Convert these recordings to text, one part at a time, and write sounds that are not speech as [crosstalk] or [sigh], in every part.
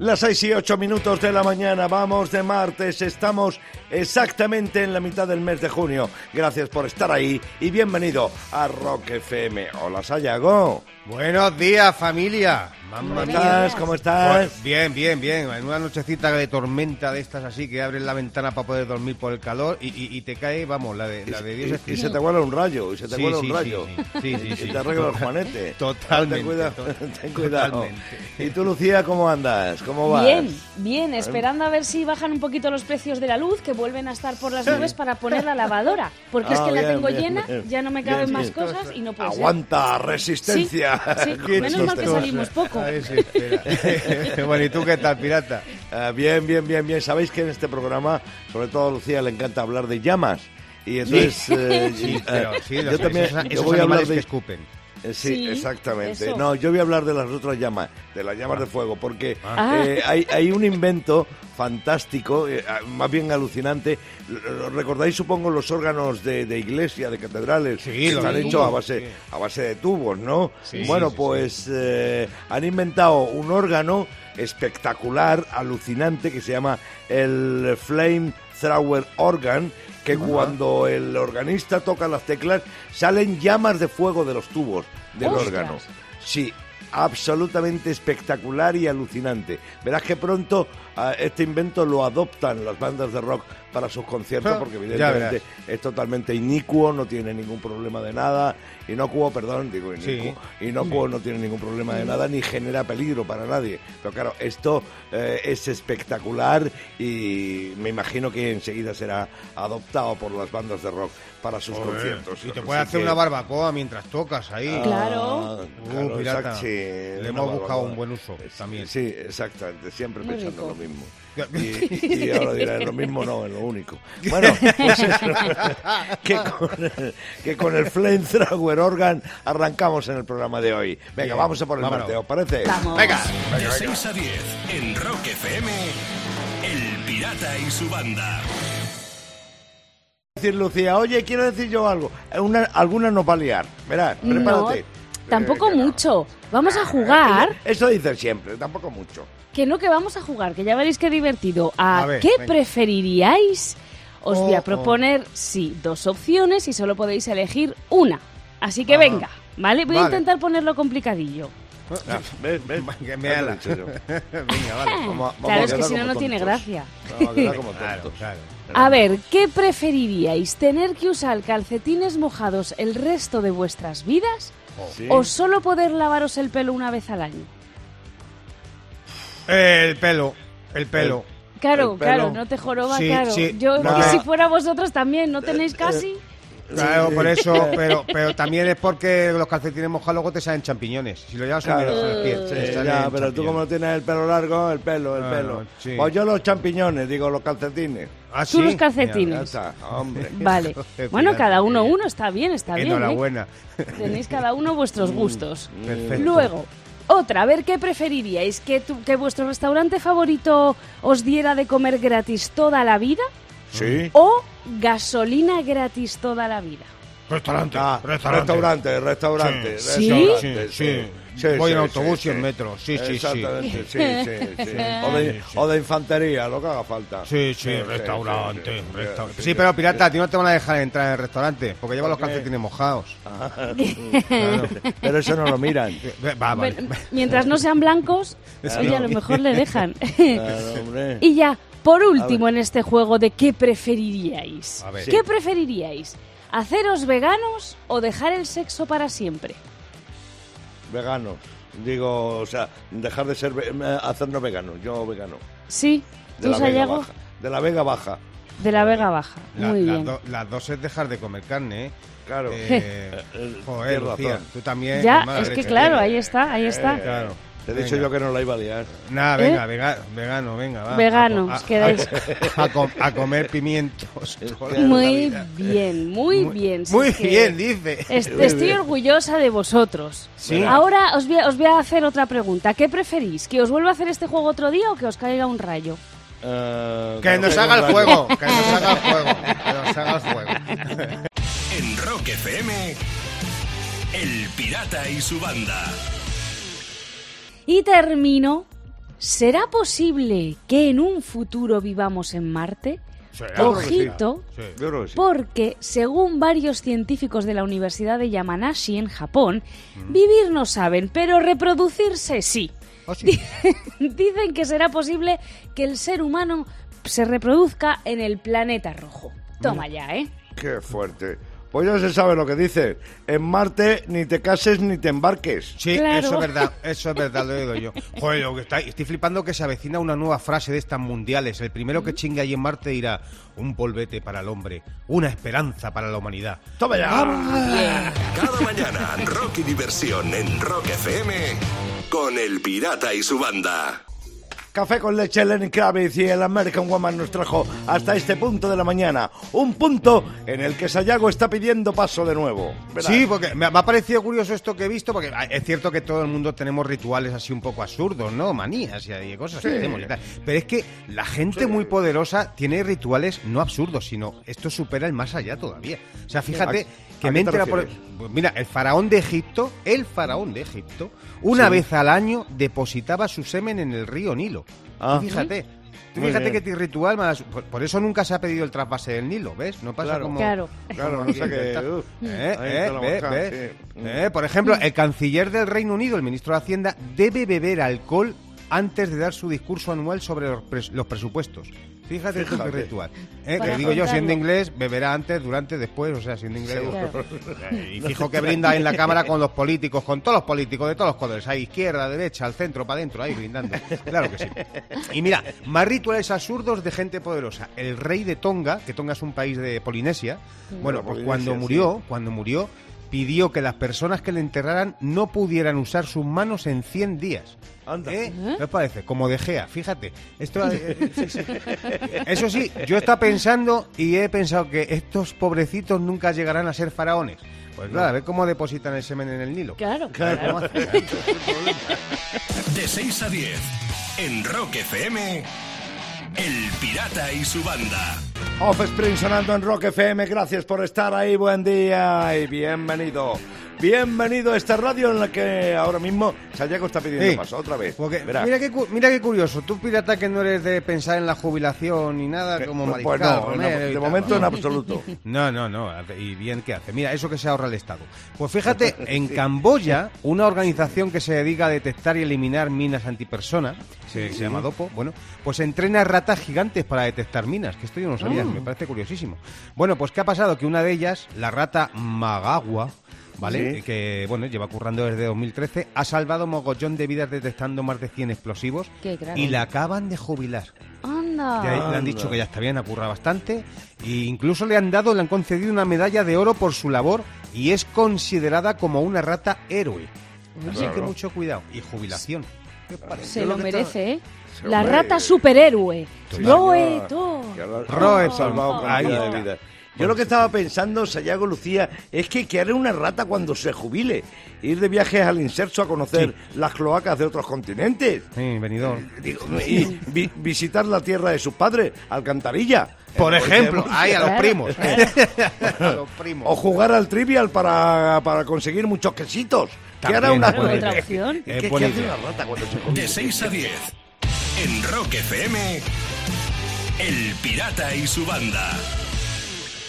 Las seis y ocho minutos de la mañana, vamos de martes, estamos exactamente en la mitad del mes de junio. Gracias por estar ahí y bienvenido a Rock FM. Hola Sayago. Buenos días, familia. ¿Cómo estás? ¿Cómo estás? Pues bien, bien, bien. En una nochecita de tormenta de estas así que abres la ventana para poder dormir por el calor y, y- y te cae, vamos, la de, la de Dios y, y se te vuela un rayo, y se te Sí, un rayo. sí, sí. Sí, sí, y te arregla el juanete. Totalmente, Ten cuidado. to- [laughs] ten cuidado. totalmente. ¿Y tú, Lucía, cómo andas? ¿Cómo vas? Bien, bien, esperando a ver si bajan un poquito los precios de la luz, que vuelven a estar por las nubes para poner la lavadora. Porque es Ah, que la tengo bien, llena, bien. ya no me Bien, caben más bien. cosas y no puede ser. Aguanta, resistencia. sí, [laughs] menos mal que salimos poco. Ay, sí, espera. [laughs] [laughs] bueno, ¿y tú qué tal, pirata? Ah, bien, bien, bien, bien. Sabéis que en este programa, sobre todo a Lucía, le encanta hablar de llamas. Y entonces, eh, Sí, eh, pero sí, yo también esos, yo esos voy a hablar de que escupen. Eh, Sí, Sí, exactamente. eso. No, yo voy a hablar de las otras llamas, de las llamas de fuego, porque Ah. eh, hay, hay un invento fantástico, eh, ah, más bien alucinante. Lo- ¿Recordáis, supongo, los órganos de, de iglesia, de catedrales? Sí, que de hechos tubos, a base, sí. a base de tubos, ¿no? Sí, bueno, sí, pues eh, han inventado un órgano espectacular, alucinante, que se llama el Flame Organ, que cuando el organista toca las teclas salen llamas de fuego de los tubos del ¡Ostras! órgano. Sí, absolutamente espectacular y alucinante. Verás que pronto ah, este invento lo adoptan las bandas de rock para sus conciertos porque evidentemente es totalmente inicuo, no tiene ningún problema de nada, inocuo, perdón, digo inicuo, inocuo no tiene ningún problema de nada ni genera peligro para nadie. Pero claro, esto eh, es espectacular y me imagino que enseguida será adoptado por las bandas de rock para sus conciertos. Y te Así puedes hacer que- una barbacoa mientras tocas ahí. Claro. Ah, Uh, claro, pirata. sí, Le hemos buscado un buen uso Sí, también. Sí, exactamente, siempre Muy pensando rico. lo mismo. [laughs] Y, y ahora dirá, lo mismo no, es lo único. [laughs] Bueno, pues eso, [laughs] que, con el, que con el Flamethrower Organ arrancamos en el programa de hoy. Venga, Bien, vamos a por el vámonos. marteo, ¿parece? Vamos. Venga. De 6 a 10, en Rock FM, El Pirata y su banda. Decir Lucía, oye, quiero decir yo algo. Una, alguna nos va a liar. Verás, No, prepárate. Tampoco Eh, mucho. Vamos a jugar. [laughs] Eso dice siempre, tampoco mucho. Que no, que vamos a jugar, que ya veréis qué divertido. ¿A, A ver, qué venga. preferiríais? Os voy Oh, a proponer, sí, dos opciones y solo podéis elegir una. Así que Ah. venga, ¿vale? Voy a intentar ponerlo complicadillo. Ah, ¿ves? ¿ves? [laughs] Que me ala. yo. [laughs] Venga, vale. Vamos a- vamos claro, a es que si no, no tiene gracia. Vamos a quedar como Claro, tontos. claro. A ver, ¿qué preferiríais? ¿Tener que usar calcetines mojados el resto de vuestras vidas? Sí. ¿O solo poder lavaros el pelo una vez al año? El pelo, el pelo. Claro, El pelo. claro, no te joroba, Sí, claro. sí. Yo, No, que si fuera vosotros también, ¿no tenéis casi? Claro, por eso, pero, pero también es porque los calcetines mojados luego te salen champiñones. Si lo llevas Claro. en pie, Sí, te salen ya, pero tú como no tienes el pelo largo, el pelo, el pelo. sí. Pues yo los champiñones, digo los calcetines. ¿Ah, Tú los Ya calcetines. hombre. [laughs] Vale. [laughs] Bueno, cada uno uno, está bien, está bien. ¿eh? Enhorabuena. Tenéis cada uno vuestros Mm. gustos. Perfecto. Luego, otra, a ver qué preferiríais, que, tu- que vuestro restaurante favorito os diera de comer gratis toda la vida Sí. o gasolina gratis toda la vida. Restaurante, Ah, restaurante. restaurante, restaurante, Sí. restaurante, Sí, sí. Sí, Voy sí, en sí, autobús y en metro. Sí, sí, sí. Exactamente, sí, sí, sí. O de, Sí, sí. o de infantería, lo que haga falta. Sí, sí, sí, restaurante. sí, sí, resta- sí, Sí, pero pirata, a ti no te van a dejar entrar en el restaurante porque lleva los calcetines mojados. Claro. [laughs] Pero eso no lo miran. Va, vale. Bueno, mientras no sean blancos, oye, a lo mejor le dejan. Claro, [laughs] y ya, por último en este juego de qué preferiríais. A ver. ¿Qué preferiríais? ¿Haceros veganos o dejar el sexo para siempre? Veganos. Digo, o sea, dejar de ser, eh, hacernos veganos. Yo vegano. Sí, De tú, la Vega Sayago, Baja. De la Vega Baja. de la Vega Baja. La- Muy las bien. do- las dos es dejar de comer carne, ¿eh? Claro. Eh, [laughs] Eh, joder, Lucía, tú también. Ya, es que claro, ahí está, ahí está. Claro. Te he dicho yo que no la iba a liar. Nada, ¿Eh? venga, vega- vegano, venga, va. Vegano, A, os quedáis. a, a com- a comer pimientos. [laughs] Muy bien, muy, bien. si Muy bien, dice. est- estoy orgullosa de vosotros. Sí. Ahora os voy, a, os voy a hacer otra pregunta. ¿Qué preferís? ¿Que os vuelva a hacer este juego otro día o que os caiga un rayo? Eh, Que nos no haga el fuego, [laughs] que nos haga el fuego, que nos haga el fuego. En Rock FM, El Pirata y su banda. Y termino. ¿Será posible que en un futuro vivamos en Marte? Ojito, Sí. Sí. porque según varios científicos de la Universidad de Yamanashi en Japón, vivir no saben, pero reproducirse sí. Ah, sí. [laughs] Dicen que será posible que el ser humano se reproduzca en el planeta rojo. Toma ya, ¿eh? Qué fuerte. Pues ya se sabe lo que dice. En Marte ni te cases ni te embarques. Sí, Claro. eso es verdad, [laughs] eso es verdad, lo digo yo. Joder, lo que está, estoy flipando que se avecina una nueva frase de estas mundiales. El primero que chingue ahí en Marte dirá, un polvete para el hombre, una esperanza para la humanidad. Toma ya. Cada mañana, rock y diversión en Rock FM con El Pirata y su banda. Café con leche, Lenny Kravitz y el American Woman nos trajo hasta este punto de la mañana. Un punto en el que Sayago está pidiendo paso de nuevo. Sí, porque me, ha parecido curioso esto que he visto, porque ah, es cierto que todo el mundo tenemos rituales así un poco absurdos, ¿no? Manías y cosas que hacemos y tal. Pero es que la gente muy poderosa tiene rituales no absurdos, sino esto supera el más allá todavía. O sea, fíjate ¿A- que me entera por... Pues mira, el faraón de Egipto, el faraón de Egipto, una vez al año depositaba su semen en el río Nilo. Ah. Tú fíjate. Tú fíjate bien. que tu ritual, más- por, por eso nunca se ha pedido el trasvase del Nilo, ¿ves? No pasa Claro. como... Claro. Claro, no sé qué. Eh, eh, ve, baja, ve. sí. Eh, por ejemplo, el canciller del Reino Unido, el ministro de Hacienda, debe beber alcohol antes de dar su discurso anual sobre los, pres- los presupuestos. Fíjate, tú qué Fíjate. ritual. Eh, que digo yo, siendo inglés, beberá antes, durante, después, o sea, siendo inglés. Claro. [laughs] Eh, Y fijo que brinda en la cámara con los políticos, con todos los políticos de todos los colores, ahí izquierda, derecha, al centro, para adentro, ahí brindando. Claro que sí. Y mira, más rituales absurdos de gente poderosa. El rey de Tonga, que Tonga es un país de Polinesia, bueno, pues Polinesia, cuando sí. murió, cuando murió, pidió que las personas que le enterraran no pudieran usar sus manos en 100 días. Anda. ¿Eh? ¿Qué os parece? Como de Gea, fíjate. Esto, [laughs] eh, eh, sí, sí. Eso sí, yo estaba pensando y he pensado que estos pobrecitos nunca llegarán a ser faraones. Pues claro, a ver cómo depositan el semen en el Nilo. Claro. ¿Cómo hacen? [laughs] De 6 a 10 en Rock FM. El Pirata y su banda. Offspring sonando en Rock FM. Gracias por estar ahí. Buen día y bienvenido. Bienvenido a esta radio en la que ahora mismo Sayago está pidiendo Sí. paso otra vez. Porque, mira, qué, mira qué curioso, tú pirata que no eres de pensar en la jubilación ni nada como Pues mariscal, no, Romero en- y de momento en absoluto. [laughs] No, no, no. Y bien que hace. Mira, eso que se ahorra el Estado. Pues fíjate, [laughs] en Camboya, una organización que se dedica a detectar y eliminar minas antipersona, se, se llama DOPO, bueno, pues entrena ratas gigantes para detectar minas, que esto yo no sabía, me parece curiosísimo. Bueno, pues ¿qué ha pasado? Que una de ellas, la rata Magagua, ¿vale? Sí. Que, bueno, lleva currando desde 2013, ha salvado mogollón de vidas detectando más de 100 explosivos Qué y la acaban de jubilar. Anda. Ya le han dicho que ya está bien, ha currado bastante. E incluso le han dado, le han concedido una medalla de oro por su labor y es considerada como una rata héroe. Así que mucho cuidado. Y jubilación. ¿Qué os parece? Se lo merece, ¿eh? La rata superhéroe. Que ahora- Roe, ha salvado está. vidas. Yo lo que estaba pensando, Sayago Lucía, es que ¿qué hará una rata cuando se jubile? Ir de viajes al inserso a conocer las cloacas de otros continentes. Sí, venidor. Digo, y vi- visitar la tierra de sus padres, Alcantarilla. Por ejemplo, ahí a los Claro, primos. claro. [laughs] a los primos. O jugar al trivial para, para conseguir muchos quesitos. ¿Qué hará una buena opción. ¿Qué, qué hace una rata cuando se jubile? De 6 a 10 en Rock FM. El Pirata y su banda.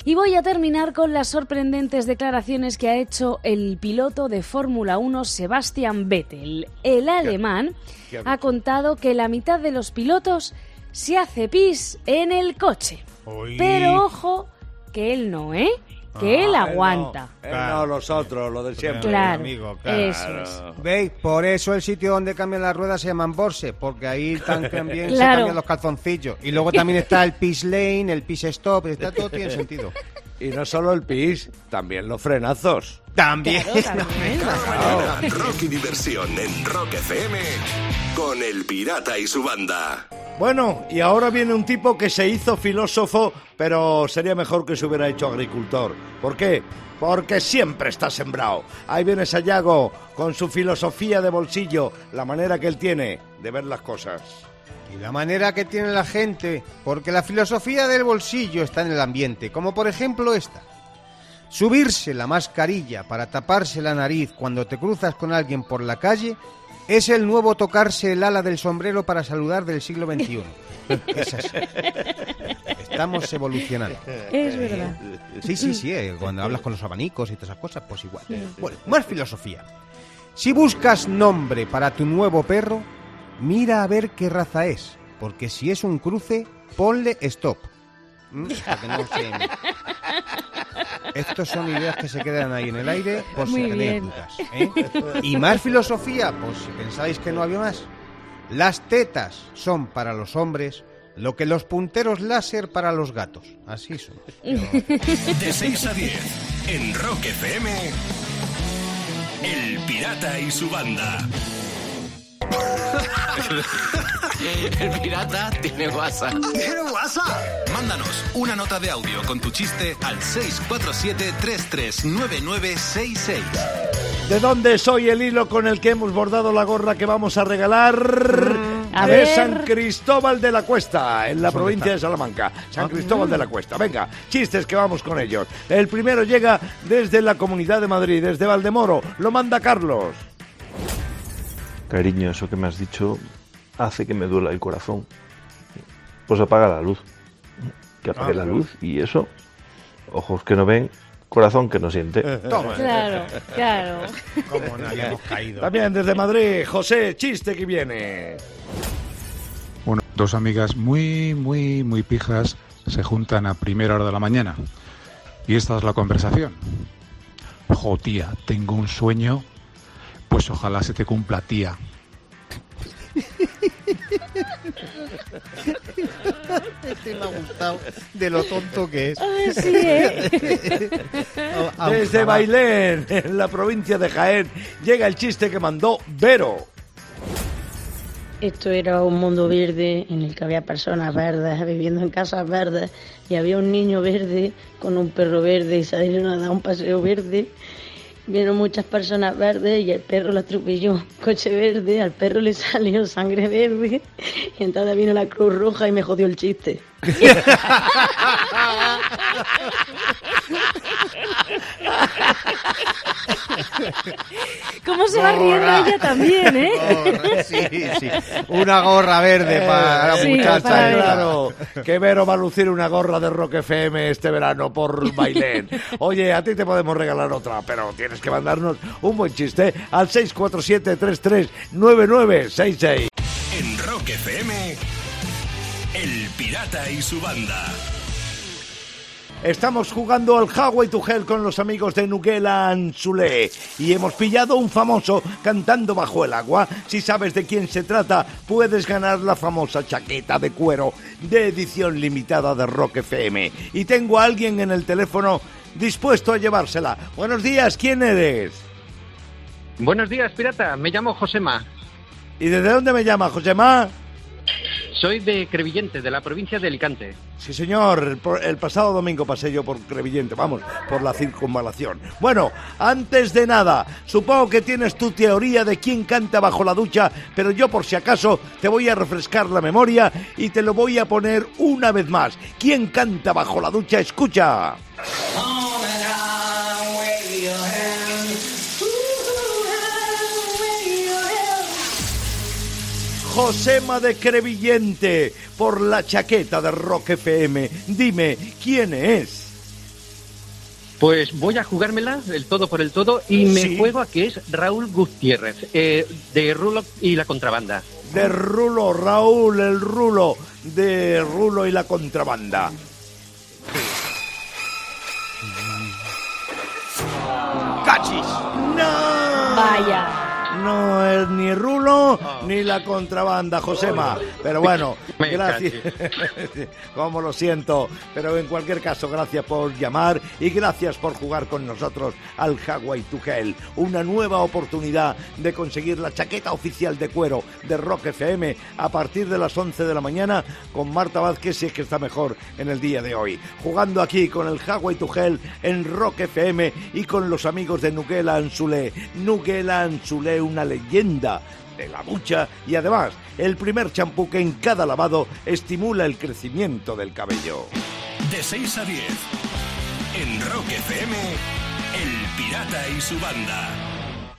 Y voy a terminar con las sorprendentes declaraciones que ha hecho el piloto de Fórmula 1 Sebastian Vettel. El alemán qué ha ha contado que la mitad de los pilotos se hace pis en el coche. Pero ojo, que él no, ¿eh? Que él Ah, aguanta. Claro. no, los otros, lo de siempre. Claro, amigo, claro. eso es. ¿Veis? Por eso el sitio donde cambian las ruedas se llaman Borse, porque ahí [laughs] también se cambian los calzoncillos. Y luego también está el pis lane, el pis stop, está todo tiene sentido. Y no solo el pis, también los frenazos. También. Claro, también. [laughs] Rock y diversión en Rock FM con El Pirata y su banda. Bueno, y ahora viene un tipo que se hizo filósofo, pero sería mejor que se hubiera hecho agricultor. ¿Por qué? Porque siempre está sembrado. Ahí viene Sayago con su filosofía de bolsillo, la manera que él tiene de ver las cosas. Y la manera que tiene la gente, porque la filosofía del bolsillo está en el ambiente, como por ejemplo esta. Subirse la mascarilla para taparse la nariz cuando te cruzas con alguien por la calle es el nuevo tocarse el ala del sombrero para saludar del siglo XXI. [laughs] Es así. Estamos evolucionando. Es verdad. Sí, sí, sí. eh, Cuando hablas con los abanicos y todas esas cosas, pues igual. Bueno, más filosofía. Si buscas nombre para tu nuevo perro, mira a ver qué raza es. Porque si es un cruce, ponle stop. ¿Mm? Para que no se- [laughs] Estos son ideas que se quedan ahí en el aire por si tenéis bien. dudas. ¿eh? Y más filosofía, por si pensáis que no había más. Las tetas son para los hombres lo que los punteros láser para los gatos. Así son. [laughs] De 6 a 10 en Rock FM. El Pirata y su banda. [laughs] [laughs] El pirata tiene WhatsApp. ¿Tiene WhatsApp? Mándanos una nota de audio con tu chiste al 647-339966. ¿De dónde soy el hilo con el que hemos bordado la gorra que vamos a regalar? A de ver. San Cristóbal de la Cuesta, en la ¿Dónde provincia está? de Salamanca. Ah. San Cristóbal de la Cuesta. Venga, chistes que vamos con ellos. El primero llega desde la Comunidad de Madrid, desde Valdemoro. Lo manda Carlos. Cariño, eso que me has dicho hace que me duela el corazón. Pues apaga la luz. Que apague Ah, la luz y eso, ojos que no ven, corazón que no siente. Toma. Claro, claro. Como no habíamos [laughs] caído. También desde Madrid, José, chiste que viene. Bueno, dos amigas muy, muy, muy pijas se juntan a primera hora de la mañana. Y esta es la conversación. Jo, tía, tengo un sueño. Pues ojalá se te cumpla, tía. Este me ha gustado de lo tonto que es. Ay, sí, ¿eh? [laughs] Desde Bailén, en la provincia de Jaén, llega el chiste que mandó Vero. Esto era un mundo verde en el que había personas verdes viviendo en casas verdes y había un niño verde con un perro verde y salieron a dar un paseo verde. Vieron muchas personas verdes y el perro lo atropelló. Coche verde, al perro le salió sangre verde y entonces vino la Cruz Roja y me jodió el chiste. [laughs] ¿Cómo se va riendo ella también, eh? Gorra, sí, sí. Una gorra verde para la Sí, muchacha. para Vero. Claro, que Vero va a lucir una gorra de Rock FM este verano por Bailén. Oye, a ti te podemos regalar otra, pero tienes que mandarnos un buen chiste al 647-339966. En Rock FM. El Pirata y su banda. Estamos jugando al Highway to Hell con los amigos de Nuguela Anzulé y hemos pillado un famoso cantando bajo el agua. Si sabes de quién se trata, puedes ganar la famosa chaqueta de cuero de edición limitada de Rock FM. Y tengo a alguien en el teléfono dispuesto a llevársela. Buenos días, ¿quién eres? Buenos días, pirata. Me llamo Josema. ¿Y desde dónde me llama, Josemá? Soy de Crevillente, de la provincia de Alicante. Sí, señor. El, pasado domingo pasé yo por Crevillente, vamos, por la circunvalación. Bueno, antes de nada, supongo que tienes tu teoría de quién canta bajo la ducha, pero yo por si acaso te voy a refrescar la memoria y te lo voy a poner una vez más. ¿Quién canta bajo la ducha? Escucha. Josema de Crevillente, por la chaqueta de Rock FM. Dime, ¿quién es? Pues voy a jugármela el todo por el todo y me Sí. juego a que es Raúl Gutiérrez, eh, de Rulo y la contrabanda. De Rulo, Raúl, el Rulo, de Rulo y la contrabanda. ¡Cachis! ¡No! Vaya. No es ni Rulo ni la contrabanda, Josema. Pero bueno, [laughs] Me gracias. [laughs] Como lo siento. Pero en cualquier caso, gracias por llamar y gracias por jugar con nosotros al Hawaii to Hell. Una nueva oportunidad de conseguir la chaqueta oficial de cuero de Rock FM a partir de las 11 de la mañana con Marta Vázquez, si es que está mejor en el día de hoy. Jugando aquí con el Hawaii to Hell en Rock FM y con los amigos de Nuguela Anzulé. Nuguela Anzulé, una leyenda de la ducha y además el primer champú que en cada lavado estimula el crecimiento del cabello. De 6 a 10. En Rock FM, El Pirata y su banda.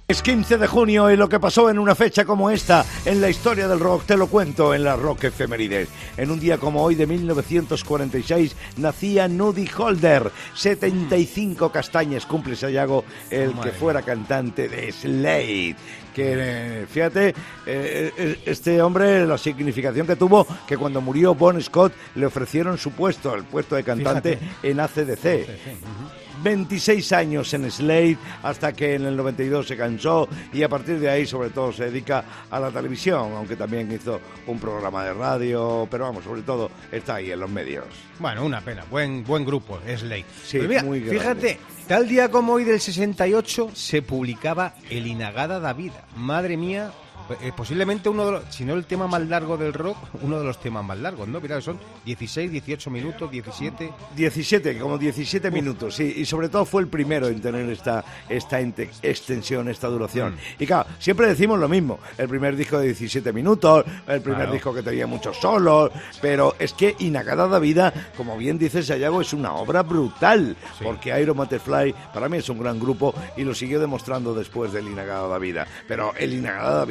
Es 15 de junio y lo que pasó en una fecha como esta en la historia del rock te lo cuento en la Rock Efemérides. En un día como hoy de 1946 nacía Nudie Holder, 75 castañas cumple Sayago, el que fuera cantante de Slade. Que fíjate, eh, eh, este hombre, la significación que tuvo, que cuando murió Bon Scott le ofrecieron su puesto, el puesto de cantante en ACDC. 26 años en Slade hasta que en el 92 se cansó y a partir de ahí sobre todo se dedica a la televisión, aunque también hizo un programa de radio, pero vamos, sobre todo está ahí en los medios. Bueno, una pena, buen buen grupo, Slade. Sí, mira, muy fíjate, tal día como hoy del 68 se publicaba El Inagada da Vida. Madre mía, eh, posiblemente uno de los, si no el tema más largo del rock, uno de los temas más largos, ¿no? Mira, son 16, 18 minutos, 17. 17, como 17 minutos, sí, y sobre todo fue el primero en tener esta, esta extensión, esta duración. Mm. Y claro, siempre decimos lo mismo, el primer disco de 17 minutos, el primer Claro. disco que tenía muchos solos, pero es que Inagada da Vida, como bien dice Sayago, es una obra brutal, porque Iron Butterfly para mí es un gran grupo y lo siguió demostrando después del Inagada da Vida. Pero el Inagada da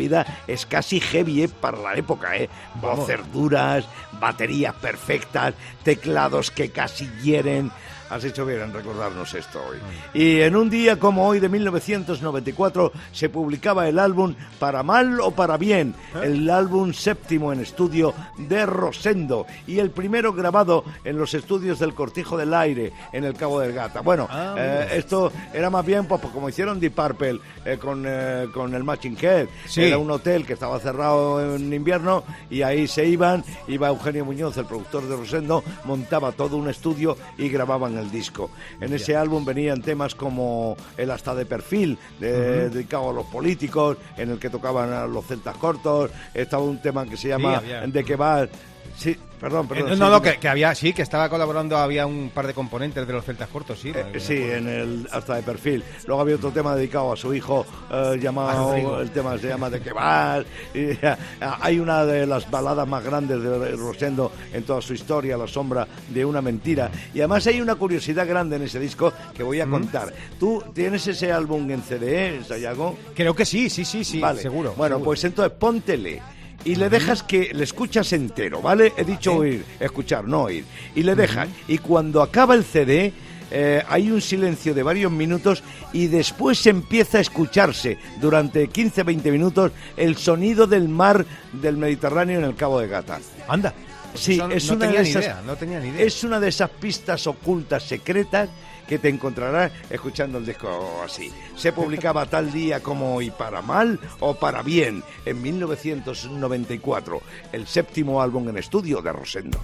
Es casi heavy eh, para la época, ¿eh? Voces duras, baterías perfectas, teclados que casi hieren. Has hecho bien en recordarnos esto hoy. Y en un día como hoy de 1994 se publicaba el álbum Para Mal o Para Bien, el álbum séptimo en estudio de Rosendo y el primero grabado en los estudios del Cortijo del Aire en el Cabo del Gata. Bueno, Ah, eh, esto era más bien pues, como hicieron Deep Purple eh, con, eh, con el Matching Head. Sí. Era un hotel que estaba cerrado en invierno y ahí se iban, iba Eugenio Muñoz, el productor de Rosendo, montaba todo un estudio y grababan el disco. En ese álbum venían temas como El hasta de perfil, de- dedicado a los políticos, en el que tocaban a los celtas cortos, estaba un tema que se llama. De que va... Sí, perdón, perdón. Eh, sí, no, no, que, que había, sí, que estaba colaborando, había un par de componentes de los celtas cortos, sí. Eh, sí, en el hasta de perfil. Luego había otro tema dedicado a su hijo eh, A llamado el tema se llama de que vas. Y, [laughs] hay una de las baladas más grandes de Rosendo en toda su historia, La sombra de una mentira. Y además hay una curiosidad grande en ese disco que voy a contar. ¿Tú tienes ese álbum en CD, Sayago? Creo que sí, sí, sí, sí, vale. seguro. Bueno, seguro. pues entonces póntele. Y le dejas que le escuchas entero, ¿vale? He dicho oír, escuchar, no oír. Y le dejas. Y cuando acaba el CD, eh, hay un silencio de varios minutos y después empieza a escucharse durante 15-20 minutos el sonido del mar del Mediterráneo en el Cabo de Gata. Anda. Sí, Eso no- es no una tenía de esas, idea, no tenía ni idea. Es una de esas pistas ocultas secretas que te encontrarás escuchando el disco así. Se publicaba tal día como hoy para mal o para bien en 1994, el séptimo álbum en estudio de Rosendo.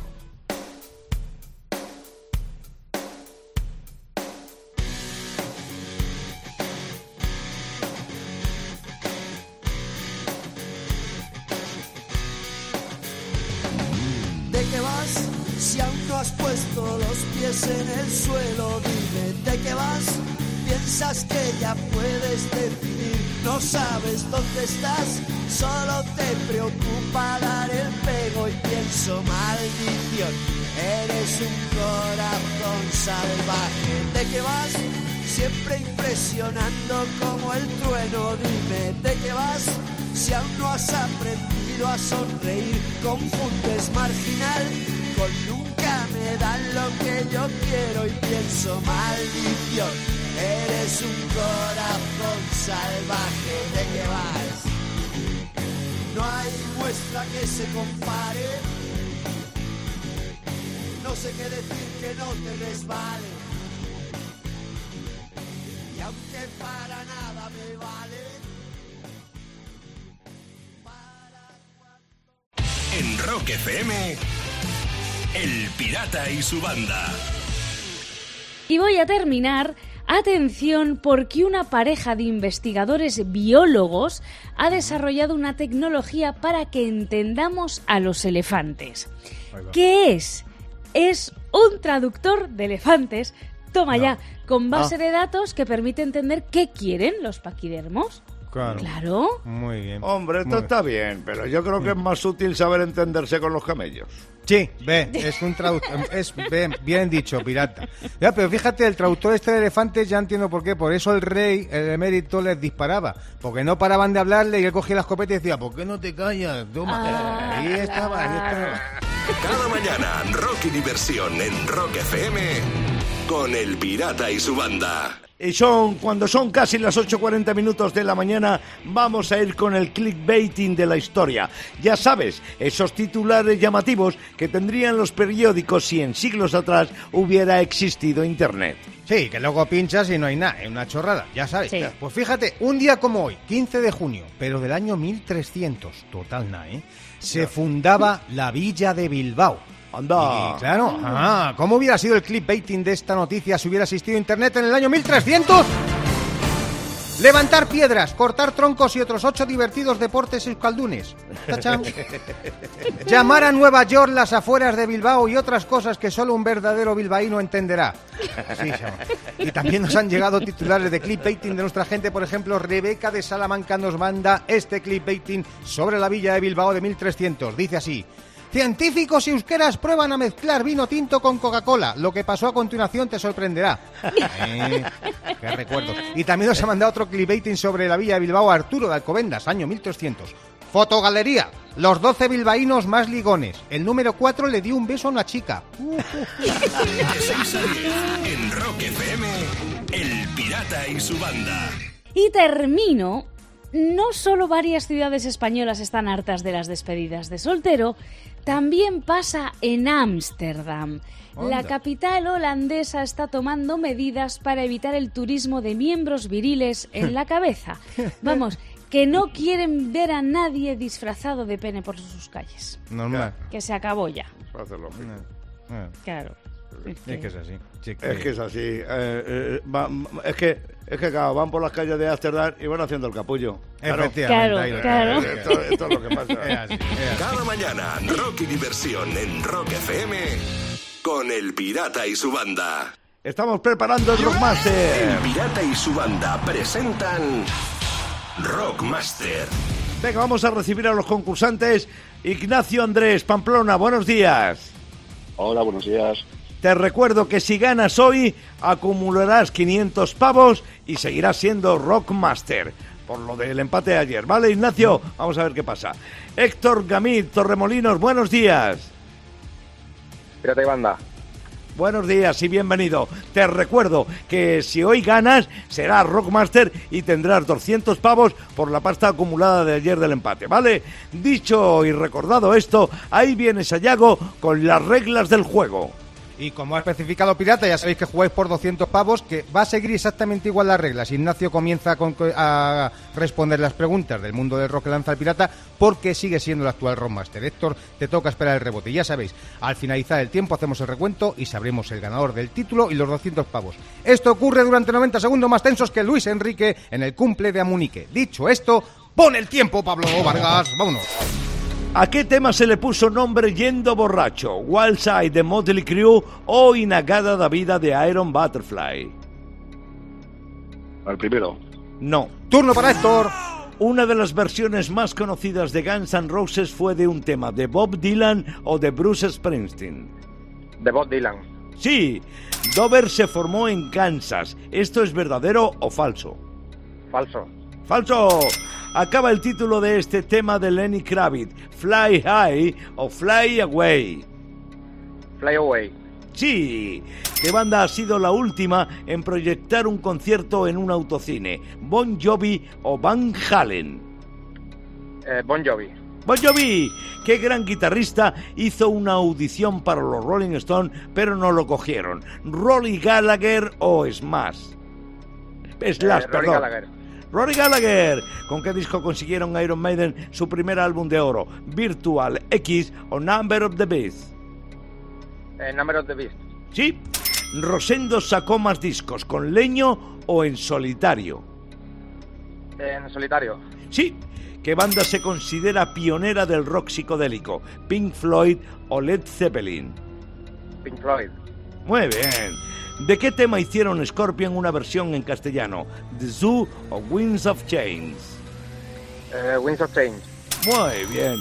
En el suelo, dime, ¿de qué vas? Piensas que ya puedes decidir, no sabes dónde estás, solo te preocupa dar el pego y pienso, maldición, eres un corazón salvaje. ¿De qué vas? Siempre impresionando como el trueno, dime, ¿de qué vas? Si aún no has aprendido a sonreír, confundes marginal con nunca me dan lo que yo quiero y pienso maldición. Eres un corazón salvaje, ¿de qué vas? No hay muestra que se compare. No sé qué decir que no te resbale. Y aunque para nada me vale. En Rock FM, El Pirata y su banda. Y voy a terminar, atención, porque una pareja de investigadores biólogos ha desarrollado una tecnología para que entendamos a los elefantes. ¿Qué es? Es un traductor de elefantes. Toma ya, con base Ah. de datos que permite entender qué quieren los paquidermos. Claro. Claro. Muy bien. Hombre, esto Muy está bien, pero yo creo que es más útil saber entenderse con los camellos. Sí, ve, es un traductor, es bien, bien dicho, pirata. Ya, pero fíjate, el traductor este de elefantes ya entiendo por qué, por eso el rey, el emérito, les disparaba, porque no paraban de hablarle y él cogía la escopeta y decía, ¿por qué no te callas? Toma. Ahí estaba, ahí estaba. Cada mañana, rock y diversión en Rock FM con El Pirata y su banda. Y son, cuando son casi las 8.40 minutos de la mañana, vamos a ir con el clickbaiting de la historia. Ya sabes, esos titulares llamativos que tendrían los periódicos si en siglos atrás hubiera existido Internet. Sí, que luego pinchas y no hay nada, es una chorrada, ya sabes. Sí. Pues fíjate, un día como hoy, 15 de junio, pero del año 1300, total nada, ¿eh? Se fundaba la villa de Bilbao. Anda. Y, claro, ah, ¿cómo hubiera sido el clickbaiting de esta noticia si hubiera existido Internet en el año 1300? Levantar piedras, cortar troncos y otros ocho divertidos deportes euskaldunes. Tachán. [laughs] Llamar a Nueva York las afueras de Bilbao y otras cosas que solo un verdadero bilbaíno entenderá. Sí, y también nos han llegado titulares de clickbaiting de nuestra gente. Por ejemplo, Rebeca de Salamanca nos manda este clickbaiting sobre la villa de Bilbao de 1300. Dice así. Científicos y euskeras prueban a mezclar vino tinto con Coca-Cola. Lo que pasó a continuación te sorprenderá. Eh, qué recuerdos. Y también nos ha mandado otro clickbaiting sobre la villa de Bilbao Arturo de Alcobendas, año 1300. Fotogalería. Los 12 bilbaínos más ligones. El número 4 le dio un beso a una chica. De 6 a 10 en Rock FM, El Pirata y su banda. Y termino. No solo varias ciudades españolas están hartas de las despedidas de soltero, también pasa en Ámsterdam. La capital holandesa está tomando medidas para evitar el turismo de miembros viriles en la [laughs] cabeza. Vamos, que no quieren ver a nadie disfrazado de pene por sus calles. Normal. Que se acabó ya. Parece Claro. Es que es así. Sí, Es que es así. eh, eh, va- es que, es que claro, van por las calles de Ámsterdam y van haciendo el capullo. Efectivamente, Claro, claro. Esto, esto es lo que pasa. [laughs] Cada mañana, rock y diversión en Rock FM con El Pirata y su banda. Estamos preparando el Rockmaster. El Pirata y su banda presentan Rockmaster. Venga, vamos a recibir a los concursantes. Ignacio Andrés, Pamplona, buenos días. Hola, buenos días. Te recuerdo que si ganas hoy, acumularás 500 pavos y seguirás siendo Rockmaster. Por lo del empate de ayer, ¿vale, Ignacio? Vamos a ver qué pasa. Héctor Gamit, Torremolinos, buenos días. Pirata y banda. Buenos días y bienvenido. Te recuerdo que si hoy ganas, serás Rockmaster y tendrás 200 pavos por la pasta acumulada de ayer del empate, ¿vale? Dicho y recordado esto, ahí viene Sayago con las reglas del juego. Y como ha especificado Pirata, ya sabéis que jugáis por 200 pavos, que va a seguir exactamente igual las reglas. Ignacio comienza con- a responder las preguntas del mundo del rock que lanza el Pirata, porque sigue siendo el actual Rockmaster. Héctor, te toca esperar el rebote. Y ya sabéis, al finalizar el tiempo hacemos el recuento y sabremos el ganador del título y los 200 pavos. Esto ocurre durante 90 segundos más tensos que Luis Enrique en el cumple de Amunique. Dicho esto, pon el tiempo, Pablo Vargas. Vámonos. ¿A qué tema se le puso nombre Yendo Borracho? Wild Side de Motley Crue o Inagada da Vida de Iron Butterfly? Al primero. No. Turno para Héctor. Una de las versiones más conocidas de Guns N' Roses fue de un tema de Bob Dylan o de Bruce Springsteen. De Bob Dylan. Sí, Dover se formó en Kansas. ¿Esto es verdadero o falso? Falso. ¡Falso! Acaba el título de este tema de Lenny Kravitz, Fly High o Fly Away. Fly Away. Sí, ¿qué banda ha sido la última en proyectar un concierto en un autocine? ¿Bon Jovi o Van Halen? Eh, bon Jovi. Bon Jovi, qué gran guitarrista, hizo una audición para los Rolling Stones, pero no lo cogieron. ¿Rolly Gallagher o Smash? Slash, Eh, Rory perdón. Gallagher. Rory Gallagher, ¿con qué disco consiguieron Iron Maiden su primer álbum de oro? ¿Virtual X o Number of the Beast? Eh, Number of the Beast. Sí, Rosendo sacó más discos, ¿con leño o en solitario? En solitario. Sí, ¿qué banda se considera pionera del rock psicodélico? ¿Pink Floyd o Led Zeppelin? Pink Floyd. Muy bien. ¿De qué tema hicieron Scorpion una versión en castellano? ¿The Zoo o Winds of Change? Eh, Winds of Change. Muy bien.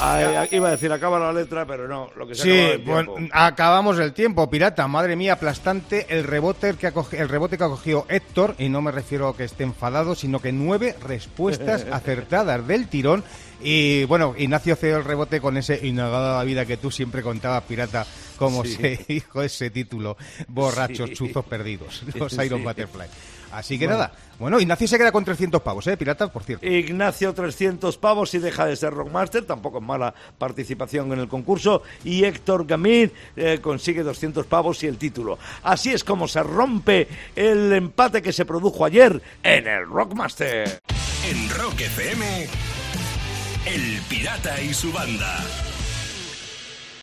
Ah, iba a decir, acaba la letra, pero no, lo que se acaba Sí, el bueno, acabamos el tiempo, pirata. Madre mía, aplastante el rebote que ha cogi- el rebote que ha cogido Héctor, y no me refiero a que esté enfadado, sino que nueve respuestas [laughs] acertadas del tirón. Y bueno, Ignacio cedió el rebote con ese inagada la vida que tú siempre contabas, pirata, como Sí. se [laughs] dijo ese título, borrachos, Sí. chuzos perdidos, los Sí. Iron Butterfly. Así que Bueno. nada, bueno, Ignacio se queda con 300 pavos, ¿eh, pirata? Por cierto. Ignacio 300 pavos y deja de ser Rockmaster, tampoco es mala participación en el concurso. Y Héctor Gamir eh, consigue 200 pavos y el título. Así es como se rompe el empate que se produjo ayer en el Rockmaster. En Rock FM, El Pirata y su banda.